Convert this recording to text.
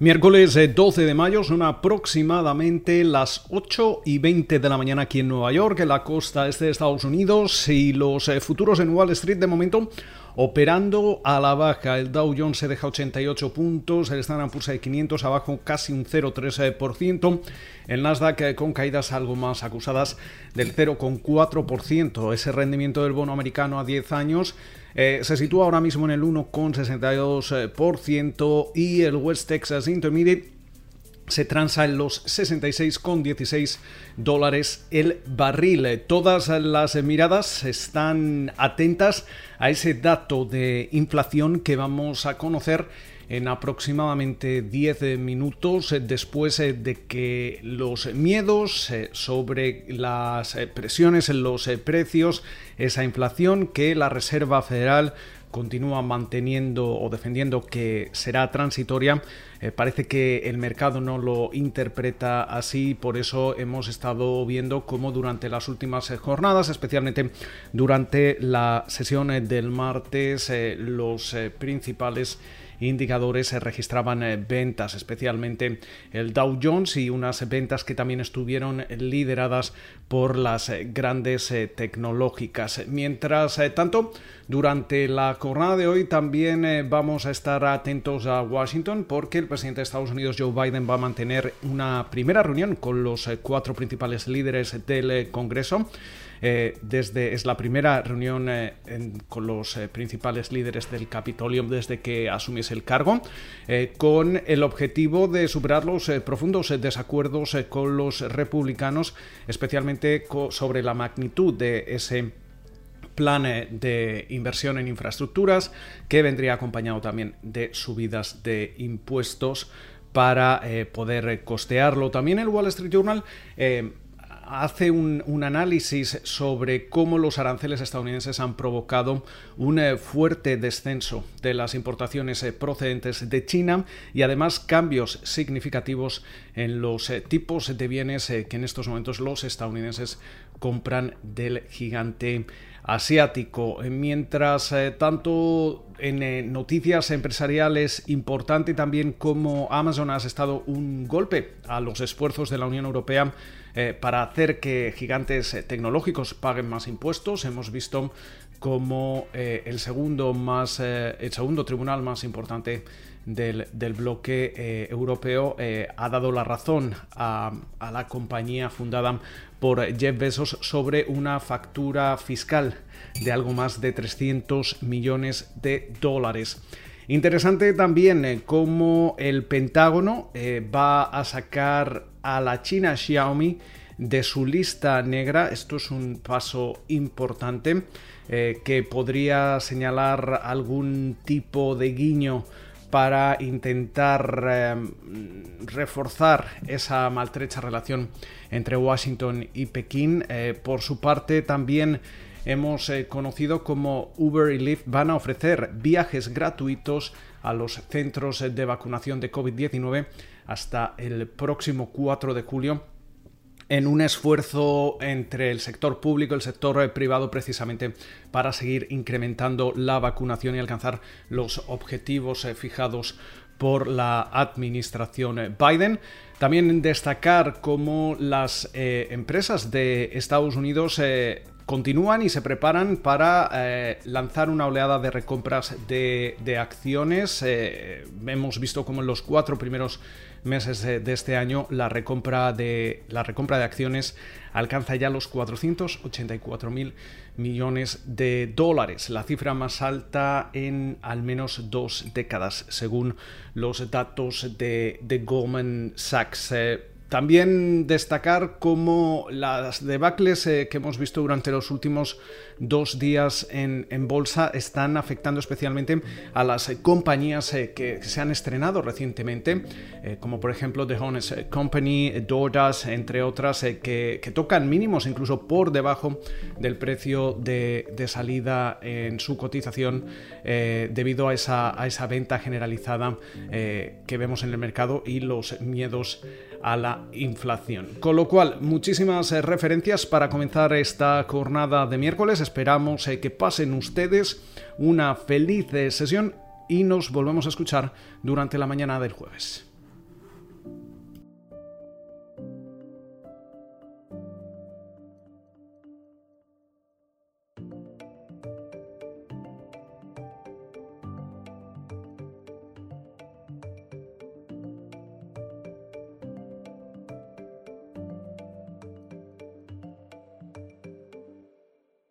Miércoles 12 eh, de mayo son aproximadamente las 8 y 20 de la mañana aquí en Nueva York, en la costa este de Estados Unidos, y los eh, futuros en Wall Street de momento operando a la baja. El Dow Jones se deja 88 puntos, el Standard Poor's de 500 abajo casi un 0,3%, el Nasdaq eh, con caídas algo más acusadas del 0,4%. Ese rendimiento del bono americano a 10 años eh, se sitúa ahora mismo en el 1,62% y el West Texas Intermediate se transa en los 66,16 dólares el barril. Todas las miradas están atentas a ese dato de inflación que vamos a conocer en aproximadamente 10 minutos después de que los miedos eh, sobre las eh, presiones en los eh, precios, esa inflación que la Reserva Federal continúa manteniendo o defendiendo que será transitoria, eh, parece que el mercado no lo interpreta así, por eso hemos estado viendo cómo durante las últimas eh, jornadas, especialmente durante la sesión eh, del martes, los principales indicadores se registraban eh, ventas, especialmente el Dow Jones y unas ventas que también estuvieron lideradas por las eh, grandes eh, tecnológicas. Mientras tanto, durante la jornada de hoy también vamos a estar atentos a Washington porque el presidente de Estados Unidos, Joe Biden, va a mantener una primera reunión con los cuatro principales líderes del Congreso. Eh, desde, es la primera reunión eh, con los eh, principales líderes del Capitolio desde que asumiese el cargo, con el objetivo de superar los profundos desacuerdos con los republicanos, especialmente sobre la magnitud de ese plan de inversión en infraestructuras que vendría acompañado también de subidas de impuestos para poder costearlo. También el Wall Street Journal hace un, análisis sobre cómo los aranceles estadounidenses han provocado un eh, fuerte descenso de las importaciones eh, procedentes de China y además cambios significativos en los eh, tipos de bienes que en estos momentos los estadounidenses compran del gigante asiático. Mientras tanto, en noticias empresariales importante también como Amazon ha estado un golpe a los esfuerzos de la Unión Europea para que gigantes eh, tecnológicos paguen más impuestos. Hemos visto como eh, el, segundo más, el segundo tribunal más importante del, bloque europeo ha dado la razón a, a, la compañía fundada por Jeff Bezos sobre una factura fiscal de algo más de 300 millones de dólares. Interesante también cómo el Pentágono va a sacar a la China Xiaomi de su lista negra. Esto es un paso importante eh, que podría señalar algún tipo de guiño para intentar em, reforzar esa maltrecha relación entre Washington y Pekín. Eh, por su parte, también hemos eh, conocido como Uber y Lyft van a ofrecer viajes gratuitos a los centros de vacunación de COVID-19 hasta el próximo 4 de julio en un esfuerzo entre el sector público y el sector eh, privado precisamente para seguir incrementando la vacunación y alcanzar los objetivos eh, fijados por la administración eh, Biden. También destacar cómo las empresas de Estados Unidos continúan y se preparan para lanzar una oleada de recompras de, acciones. hemos visto como en los cuatro primeros meses de, este año la recompra de, la recompra de acciones alcanza ya los 484 mil millones de dólares, la cifra más alta en al menos dos décadas, según los datos de, de Goldman Sachs. Eh, también destacar cómo las debacles eh, que hemos visto durante los últimos dos días en, bolsa están afectando especialmente a las eh, compañías eh, que se han estrenado recientemente, como por ejemplo The Honest Company, DoorDash, entre otras, que, tocan mínimos incluso por debajo del precio de, salida en su cotización debido a esa, a esa venta generalizada que vemos en el mercado y los miedos a la inflación. Con lo cual, muchísimas eh, referencias para comenzar esta jornada de miércoles. Esperamos eh, que pasen ustedes una feliz eh, sesión y nos volvemos a escuchar durante la mañana del jueves.